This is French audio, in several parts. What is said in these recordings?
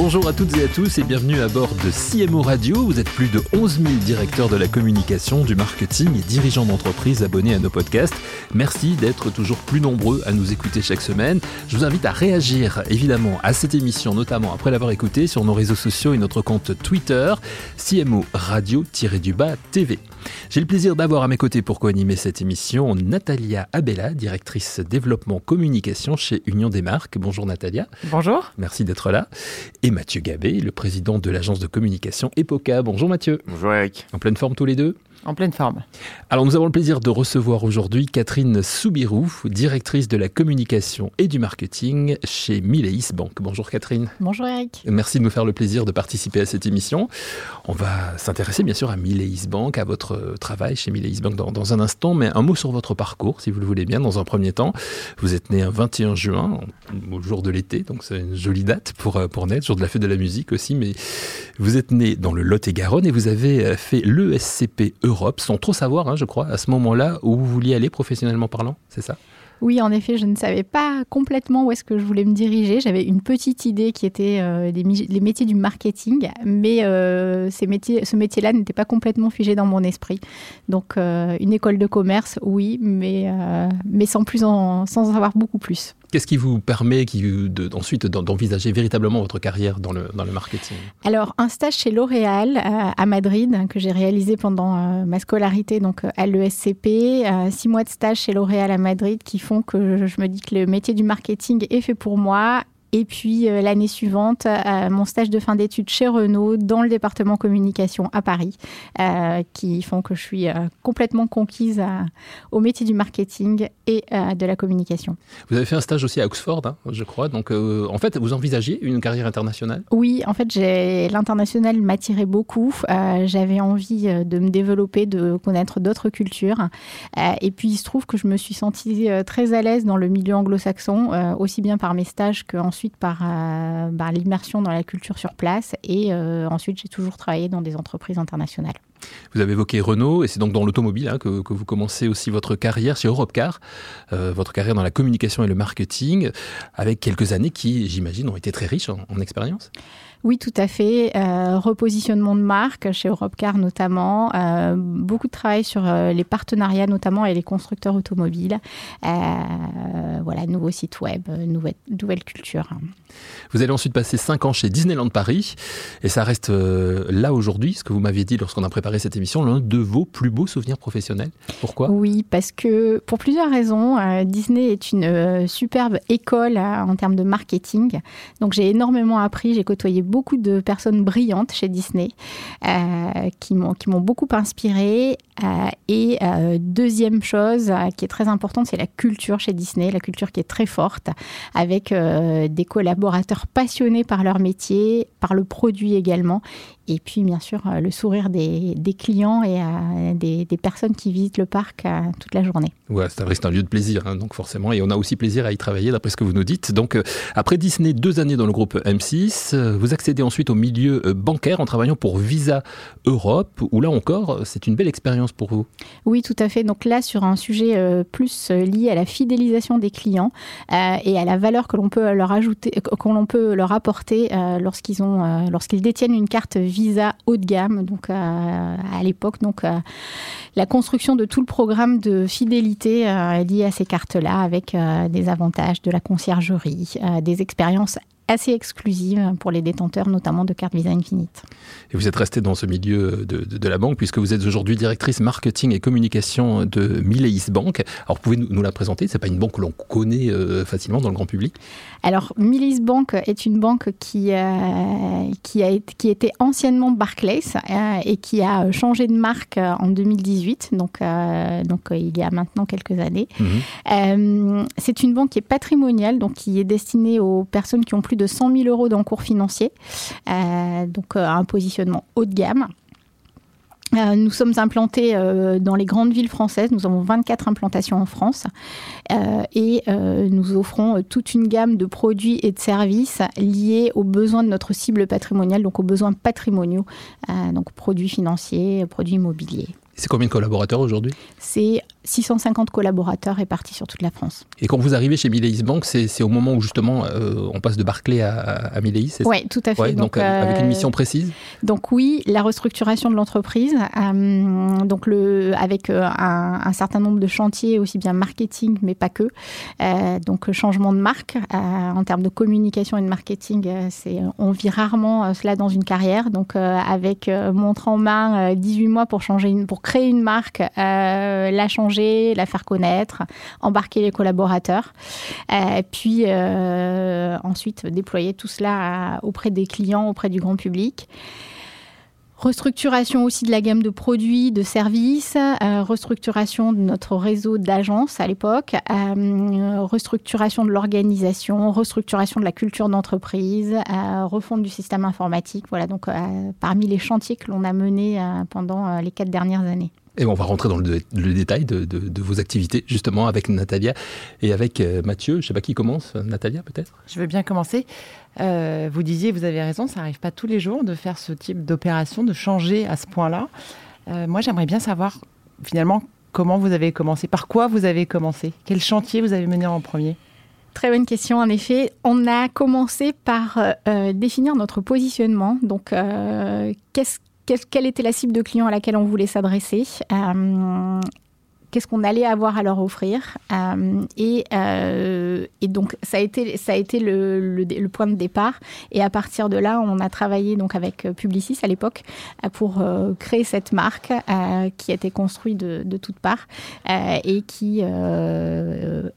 Bonjour à toutes et à tous et bienvenue à bord de CMO Radio. Vous êtes plus de 11 000 directeurs de la communication, du marketing et dirigeants d'entreprises abonnés à nos podcasts. Merci d'être toujours plus nombreux à nous écouter chaque semaine. Je vous invite à réagir évidemment à cette émission, notamment après l'avoir écoutée sur nos réseaux sociaux et notre compte Twitter, CMO Radio-du-bas TV. J'ai le plaisir d'avoir à mes côtés pour co-animer cette émission Natalia Abella, directrice développement communication chez Union des marques. Bonjour Natalia. Bonjour. Merci d'être là. Et Mathieu Gabé, le président de l'agence de communication Epoca. Bonjour Mathieu. Bonjour Eric. En pleine forme tous les deux? En pleine forme. Alors nous avons le plaisir de recevoir aujourd'hui Catherine Soubirou, directrice de la communication et du marketing chez Mileis Bank. Bonjour Catherine. Bonjour Eric. Merci de nous faire le plaisir de participer à cette émission. On va s'intéresser bien sûr à Mileis Bank, à votre travail chez Mileis Bank dans, dans, un instant, mais un mot sur votre parcours, si vous le voulez bien, dans un premier temps. Vous êtes né un 21 juin, au jour de l'été, donc c'est une jolie date pour, pour naître, jour de la fête de la musique aussi, mais vous êtes né dans le Lot-et-Garonne et vous avez fait l'ESCP Europe, sans trop savoir, hein, je crois, à ce moment-là où vous vouliez aller professionnellement parlant, c'est ça? Oui, en effet, je ne savais pas complètement où est-ce que je voulais me diriger. J'avais une petite idée qui était euh, les, métiers du marketing, mais euh, ce métier-là n'était pas complètement figé dans mon esprit. Donc, euh, une école de commerce, oui, mais, mais sans, plus en, sans en savoir beaucoup plus. Qu'est-ce qui vous permet ensuite d'envisager véritablement votre carrière dans le, marketing? Alors, un stage chez L'Oréal euh, à Madrid que j'ai réalisé pendant euh, ma scolarité donc à l'ESCP, euh, six mois de stage chez L'Oréal à Madrid qui font que je me dis que le métier du marketing est fait pour moi et puis euh, l'année suivante, euh, mon stage de fin d'études chez Renault dans le département communication à Paris, euh, qui font que je suis complètement conquise au métier du marketing et de la communication. Vous avez fait un stage aussi à Oxford, hein, je crois. Donc en fait, vous envisagiez une carrière internationale? Oui, en fait, l'international m'attirait beaucoup. J'avais envie de me développer, de connaître d'autres cultures. et puis il se trouve que je me suis sentie très à l'aise dans le milieu anglo-saxon, aussi bien par mes stages qu'en ensuite par, euh, bah, l'immersion dans la culture sur place et euh, ensuite j'ai toujours travaillé dans des entreprises internationales. Vous avez évoqué Renault et c'est donc dans l'automobile hein, que, vous commencez aussi votre carrière chez Europcar, euh, votre carrière dans la communication et le marketing, avec quelques années qui, j'imagine, ont été très riches en expérience. Oui, tout à fait. Euh, repositionnement de marque chez Europcar notamment. Euh, beaucoup de travail sur euh, les partenariats notamment avec les constructeurs automobiles. voilà, nouveau site web, nouvelle, nouvelle culture. Vous allez ensuite passer 5 ans chez Disneyland Paris et ça reste là aujourd'hui, ce que vous m'aviez dit lorsqu'on a préparé cette émission, l'un de vos plus beaux souvenirs professionnels. Pourquoi? Oui, parce que pour plusieurs raisons. Disney est une superbe école en termes de marketing. Donc j'ai énormément appris, j'ai côtoyé beaucoup de personnes brillantes chez Disney euh, qui m'ont beaucoup inspiré. Euh, et euh, deuxième chose qui est très importante, c'est la culture chez Disney, la culture qui est très forte, avec des collaborateurs passionnés par leur métier, par le produit également, et puis, bien sûr, le sourire des, clients et des, personnes qui visitent le parc toute la journée. Ouais, c'est un lieu de plaisir, hein, donc forcément. Et on a aussi plaisir à y travailler, d'après ce que vous nous dites. Donc, après Disney, deux années dans le groupe M6, vous accédez ensuite au milieu bancaire en travaillant pour Visa Europe, où là encore, c'est une belle expérience pour vous. Oui, tout à fait. Donc là, sur un sujet plus lié à la fidélisation des clients et à la valeur que l'on peut leur ajouter, que l'on peut leur apporter lorsqu'ils ont, lorsqu'ils détiennent une carte Visa haut de gamme. Donc euh, à l'époque, donc euh, la construction de tout le programme de fidélité euh, lié à ces cartes-là, avec des avantages de la conciergerie, des expériences assez exclusive pour les détenteurs, notamment de cartes Visa Infinite. Et vous êtes resté dans ce milieu de, de, la banque, puisque vous êtes aujourd'hui directrice marketing et communication de Mileis Bank. Alors, pouvez nous, la présenter? C'est pas une banque que l'on connaît euh, facilement dans le grand public? Alors, Mileis Bank est une banque qui, euh, qui, a, qui était anciennement Barclays euh, et qui a changé de marque en 2018, donc, donc il y a maintenant quelques années. Mhm. C'est une banque qui est patrimoniale, donc qui est destinée aux personnes qui ont plus de 100 000 euros d'encours financier, euh, donc euh, un positionnement haut de gamme. Euh, nous sommes implantés euh, dans les grandes villes françaises. Nous avons 24 implantations en France euh, et nous offrons toute une gamme de produits et de services liés aux besoins de notre cible patrimoniale, donc aux besoins patrimoniaux, donc produits financiers, produits immobiliers. C'est combien de collaborateurs aujourd'hui? C'est 650 collaborateurs répartis sur toute la France. Et quand vous arrivez chez Mileis Bank, c'est au moment où justement euh, on passe de Barclay à, à Mileis Oui, tout à fait. donc, euh, avec une euh, mission précise? Donc oui, la restructuration de l'entreprise, donc le, avec un, certain nombre de chantiers, aussi bien marketing, mais pas que. donc changement de marque, en termes de communication et de marketing, c'est on vit rarement cela dans une carrière. Donc avec montre en main 18 mois pour, changer une, pour créer une marque, la changer la faire connaître, embarquer les collaborateurs, euh, puis euh, ensuite déployer tout cela auprès des clients, auprès du grand public. Restructuration aussi de la gamme de produits, de services, euh, restructuration de notre réseau d'agences à l'époque, restructuration de l'organisation, restructuration de la culture d'entreprise, refonte du système informatique. Voilà donc parmi les chantiers que l'on a menés pendant les quatre dernières années. Et on va rentrer dans le, détail de, vos activités, justement, avec Natalia et avec euh, Mathieu. Je ne sais pas qui commence, Natalia peut-être? Je veux bien commencer. Euh, vous disiez, vous avez raison, ça n'arrive pas tous les jours de faire ce type d'opération, de changer à ce point-là. Euh, moi, j'aimerais bien savoir, finalement, comment vous avez commencé, par quoi vous avez commencé, quel chantier vous avez mené en premier? Très bonne question, en effet. On a commencé par définir notre positionnement. Donc, qu'est-ce quelle était la cible de clients à laquelle on voulait s'adresser? Euh, qu'est-ce qu'on allait avoir à leur offrir. Euh, euh, et, donc, ça a été, le, point de départ. Et à partir de là, on a travaillé donc avec Publicis à l'époque pour créer cette marque qui a été construite de, toutes parts et qui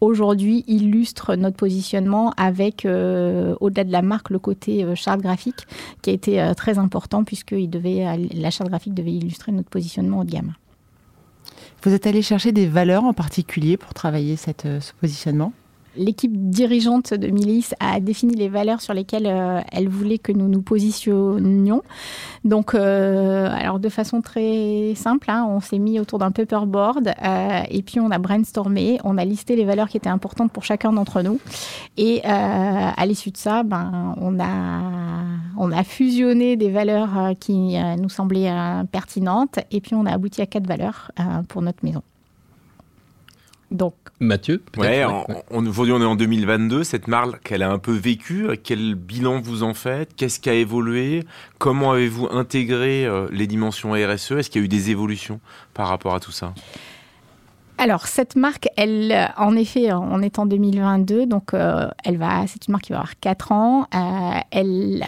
aujourd'hui illustre notre positionnement avec, au-delà de la marque, le côté charte graphique qui a été très important puisque la charte graphique devait illustrer notre positionnement haut de gamme. Vous êtes allé chercher des valeurs en particulier pour travailler cette, euh, ce positionnement? L'équipe dirigeante de Milice a défini les valeurs sur lesquelles euh, elle voulait que nous nous positionnions. Donc, euh, alors de façon très simple, hein, on s'est mis autour d'un paperboard euh, et puis on a brainstormé, on a listé les valeurs qui étaient importantes pour chacun d'entre nous. Et à l'issue de ça, ben, on, a, on a fusionné des valeurs qui nous semblaient pertinentes et puis on a abouti à quatre valeurs pour notre maison. Donc, Mathieu ouais, aujourd'hui on est en 2022, cette marque elle a un peu vécu, quel bilan vous en faites, qu'est-ce qui a évolué, comment avez-vous intégré euh, les dimensions RSE, est-ce qu'il y a eu des évolutions par rapport à tout ça? Alors cette marque, elle, en effet, on est en 2022, donc euh, elle va, c'est une marque qui va avoir 4 ans. Euh, elle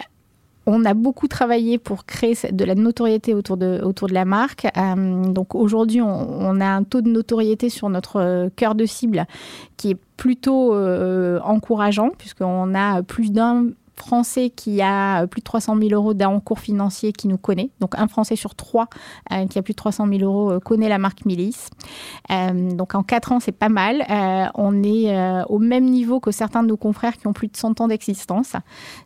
on a beaucoup travaillé pour créer de la notoriété autour de, autour la marque. Euh, donc aujourd'hui, on, a un taux de notoriété sur notre euh, cœur de cible qui est plutôt euh, encourageant, puisqu'on a plus d'un Français qui a plus de 300 000 euros d'encours financier qui nous connaît. Donc un Français sur trois euh, qui a plus de 300 000 euros euh, connaît la marque Milice. Euh, donc en quatre ans, c'est pas mal. on est au même niveau que certains de nos confrères qui ont plus de 100 ans d'existence.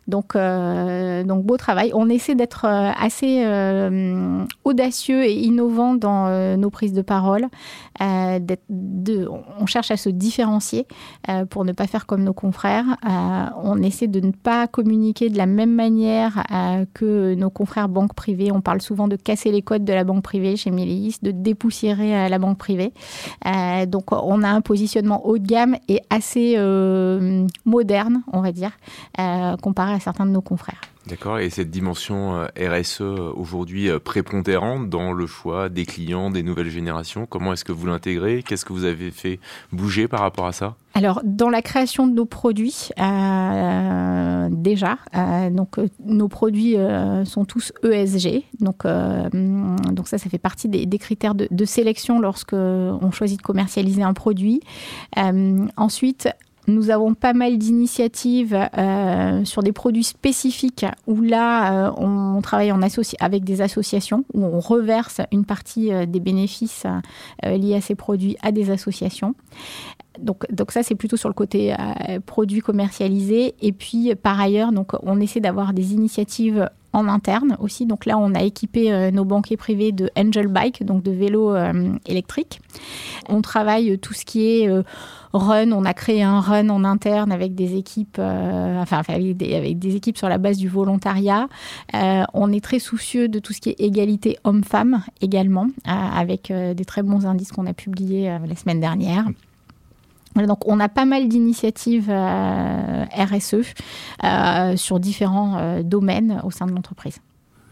Donc, donc beau travail. On essaie d'être assez audacieux et innovant dans nos prises de parole. On cherche à se différencier pour ne pas faire comme nos confrères. on essaie de ne pas communiquer de la même manière euh, que nos confrères banques privées. On parle souvent de casser les codes de la banque privée chez Milice, de dépoussiérer euh, la banque privée. Euh, donc on a un positionnement haut de gamme et assez moderne, on va dire, comparé à certains de nos confrères. D'accord, et cette dimension RSE aujourd'hui prépondérante dans le choix des clients, des nouvelles générations, comment est-ce que vous l'intégrez? Qu'est-ce que vous avez fait bouger par rapport à ça? Alors, dans la création de nos produits, euh, déjà, euh, donc euh, nos produits sont tous ESG. Donc, donc ça, ça fait partie des, critères de, de sélection lorsque on choisit de commercialiser un produit. ensuite, nous avons pas mal d'initiatives sur des produits spécifiques où là, on travaille avec des associations, où on reverse une partie des bénéfices liés à ces produits à des associations donc, donc ça, c'est plutôt sur le côté euh, produit commercialisé. Et puis, par ailleurs, on essaie d'avoir des initiatives en interne aussi. Donc là, on a équipé nos banquiers privés de Angel Bike, donc de vélos électriques. On travaille tout ce qui est run. On a créé un run en interne avec des équipes, enfin avec des, équipes sur la base du volontariat. on est très soucieux de tout ce qui est égalité homme-femme également, avec des très bons indices qu'on a publiés la semaine dernière donc on a pas mal d'initiatives euh, RSE euh, sur différents euh, domaines au sein de l'entreprise.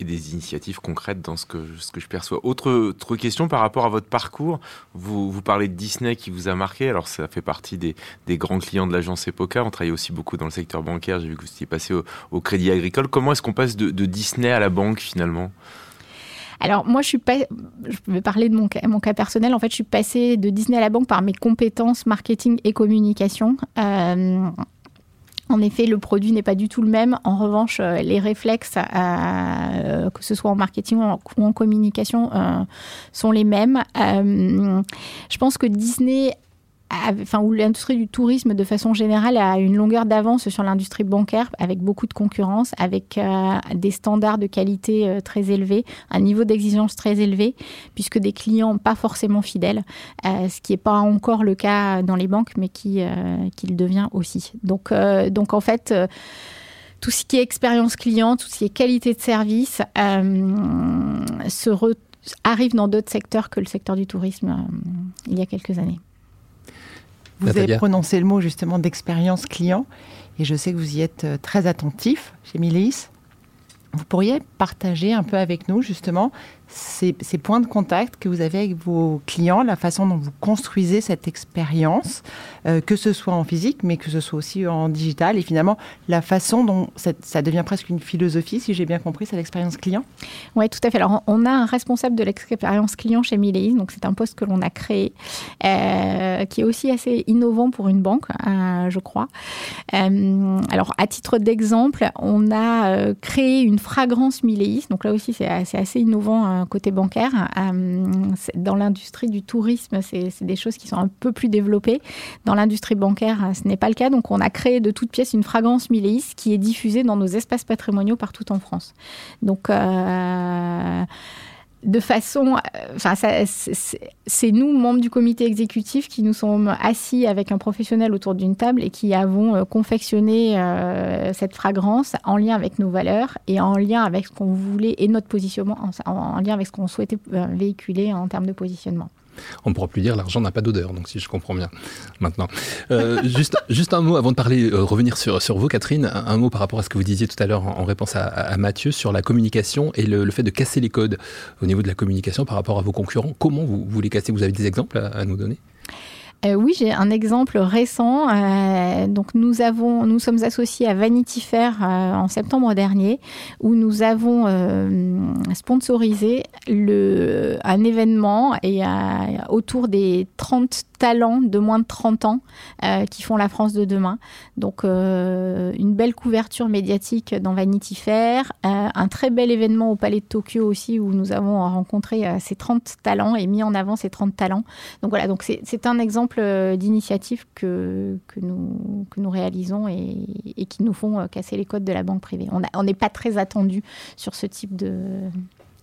Et des initiatives concrètes dans ce que, je perçois. Autre, question par rapport à votre parcours. Vous, parlez de Disney qui vous a marqué. Alors ça fait partie des, grands clients de l'agence EPOCA. On travaille aussi beaucoup dans le secteur bancaire. J'ai vu que vous étiez passé au, Crédit Agricole. Comment est-ce qu'on passe de Disney à la banque finalement? Alors moi, je suis vais parler de mon cas, mon cas personnel. En fait, je suis passée de Disney à la banque par mes compétences marketing et communication. Euh, en effet, le produit n'est pas du tout le même. En revanche, euh, les réflexes, euh, que ce soit en marketing ou en, communication, sont les mêmes. je pense que Disney enfin, où l'industrie du tourisme de façon générale a une longueur d'avance sur l'industrie bancaire avec beaucoup de concurrence, avec euh, des standards de qualité euh, très élevés, un niveau d'exigence très élevé, puisque des clients pas forcément fidèles, euh, ce qui n'est pas encore le cas dans les banques, mais qui, qui le devient aussi. Donc, donc en fait, tout ce qui est expérience client, tout ce qui est qualité de service, se arrive dans d'autres secteurs que le secteur du tourisme il y a quelques années. Vous avez prononcé le mot justement d'expérience client et je sais que vous y êtes euh, très attentif chez Miléis. Vous pourriez partager un peu avec nous justement ces, points de contact que vous avez avec vos clients, la façon dont vous construisez cette expérience, euh, que ce soit en physique, mais que ce soit aussi en digital, et finalement la façon dont ça, devient presque une philosophie, si j'ai bien compris, c'est l'expérience client Oui, tout à fait. Alors, on a un responsable de l'expérience client chez Mileis, donc c'est un poste que l'on a créé, euh, qui est aussi assez innovant pour une banque, euh, je crois. alors, à titre d'exemple, on a créé une fragrance Mileis, donc là aussi c'est assez innovant côté bancaire. Euh, dans l'industrie du tourisme, c'est des choses qui sont un peu plus développées. Dans l'industrie bancaire, euh, ce n'est pas le cas. Donc, on a créé de toutes pièces une fragrance Miléis qui est diffusée dans nos espaces patrimoniaux partout en France. Donc, euh, de façon, euh, enfin, c'est nous, membres du comité exécutif, qui nous sommes assis avec un professionnel autour d'une table et qui avons euh, confectionné euh, cette fragrance en lien avec nos valeurs et en lien avec ce qu'on voulait et notre positionnement, en lien avec ce qu'on souhaitait véhiculer en termes de positionnement. On ne pourra plus dire l'argent n'a pas d'odeur, donc si je comprends bien maintenant. Euh, juste, un mot avant de parler, euh, revenir sur, vous, Catherine, un, mot par rapport à ce que vous disiez tout à l'heure en, réponse à, Mathieu sur la communication et le, fait de casser les codes au niveau de la communication par rapport à vos concurrents. Comment vous, vous les cassez? Vous avez des exemples à nous donner? Euh, oui, j'ai un exemple récent. Euh, donc nous avons, nous sommes associés à Vanity Fair euh, en septembre dernier, où nous avons sponsorisé le, un événement et autour des 30 talents de moins de 30 ans qui font la France de demain. Donc une belle couverture médiatique dans Vanity Fair, un très bel événement au Palais de Tokyo aussi où nous avons rencontré ces 30 talents et mis en avant ces 30 talents. Donc voilà, donc c'est un exemple euh, d'initiatives que, que, nous, que nous réalisons et, qui nous font euh, casser les codes de la banque privée. On n'est pas très attendu sur ce type de,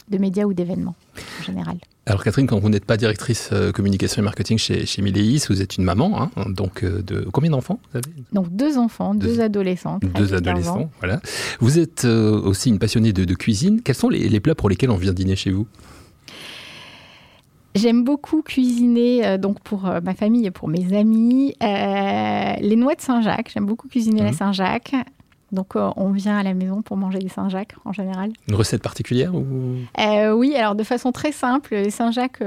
de médias ou d'événements en général. Alors Catherine, quand vous n'êtes pas directrice euh, communication et marketing chez, chez Miléis, vous êtes une maman, hein, donc de combien d'enfants vous avez Donc deux enfants, deux, adolescents. Deux adolescents, voilà. Vous êtes aussi une passionnée de, cuisine. Quels sont les, les, plats pour lesquels on vient dîner chez vous? J'aime beaucoup cuisiner euh, donc pour euh, ma famille et pour mes amis. Euh, les noix de Saint-Jacques, j'aime beaucoup cuisiner la mmh. Saint-Jacques. Donc on vient à la maison pour manger des Saint-Jacques en général. Une recette particulière ou... Oui, alors de façon très simple, les Saint-Jacques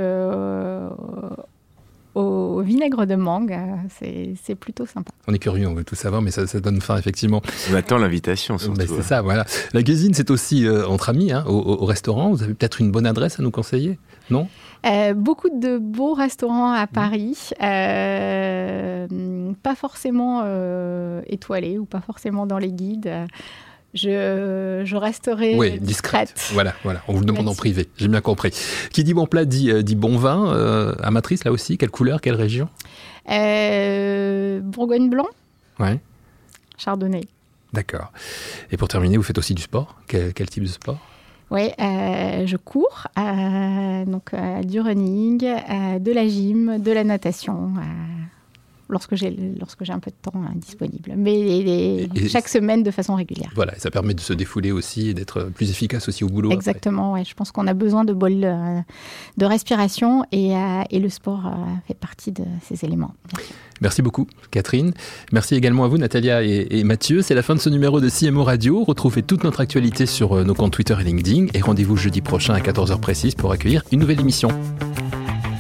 au vinaigre de mangue, c'est plutôt sympa. On est curieux, on veut tout savoir, mais ça, donne faim effectivement. On attend l'invitation surtout. c'est hein. ça, voilà. La cuisine, c'est aussi entre amis, hein, au, restaurant. Vous avez peut-être une bonne adresse à nous conseiller, non? Euh, beaucoup de beaux restaurants à Paris, euh, pas forcément euh, étoilés ou pas forcément dans les guides. Je, je resterai oui, discrète. Voilà, voilà. On vous le demande en privé. J'ai bien compris. Qui dit bon plat dit, dit bon vin. amatrice là aussi. Quelle couleur, quelle région Bourgogne blanc. Ouais. Chardonnay. D'accord. Et pour terminer, vous faites aussi du sport quel, type de sport oui, euh, je cours, euh, donc du running, de la gym, de la natation lorsque j'ai lorsque j'ai un peu de temps hein, disponible, mais chaque semaine de façon régulière. Voilà, ça permet de se défouler aussi et d'être plus efficace aussi au boulot. Exactement, ouais, je pense qu'on a besoin de bol euh, de respiration et, euh, et le sport euh, fait partie de ces éléments. Merci beaucoup, Catherine. Merci également à vous, Natalia et, et Mathieu. C'est la fin de ce numéro de CMO Radio. Retrouvez toute notre actualité sur nos comptes Twitter et LinkedIn et rendez-vous jeudi prochain à 14h précise pour accueillir une nouvelle émission.